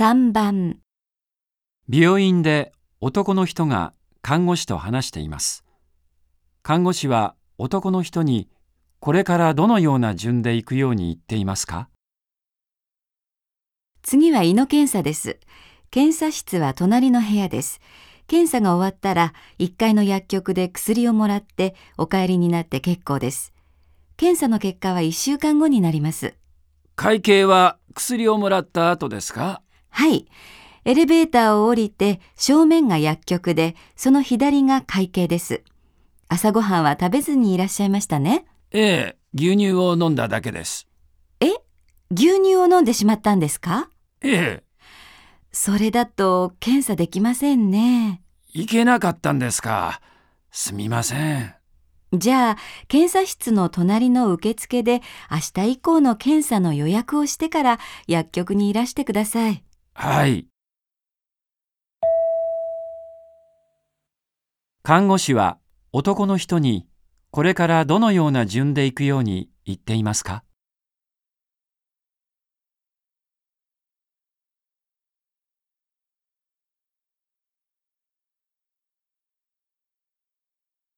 3番、病院で男の人が看護師と話しています。看護師は男の人にこれからどのような順で行くように言っていますか？次は胃の検査です。検査室は隣の部屋です。検査が終わったら1階の薬局で薬をもらってお帰りになって結構です。検査の結果は1週間後になります。会計は薬をもらった後ですか？はい。エレベーターを降りて正面が薬局でその左が会計です。朝ごはんは食べずにいらっしゃいましたね。ええ、牛乳を飲んだだけです。え？牛乳を飲んでしまったんですか？ええ、それだと検査できませんね。行けなかったんですか。すみません。じゃあ、検査室の隣の受付で明日以降の検査の予約をしてから薬局にいらしてください。はい。看護師は男の人にこれからどのような順で行くように言っていますか？